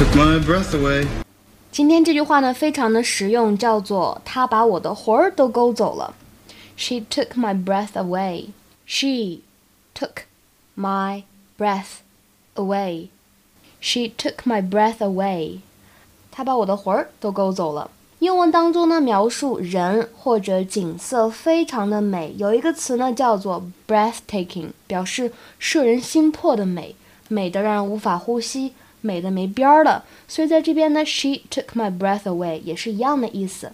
took my breath away. 今天这句话呢，非常的实用，叫做“她把我的魂儿都勾走了”。She took my breath away. She took my breath away. She took my breath away. 她把我的魂儿都勾走了。英文当中呢，描述人或者景色非常的美，有一个词呢叫做 breathtaking，表示摄人心魄的美，美的让人无法呼吸， 美的没边儿了。所以在这边呢，she took my breath away 也是一样的意思。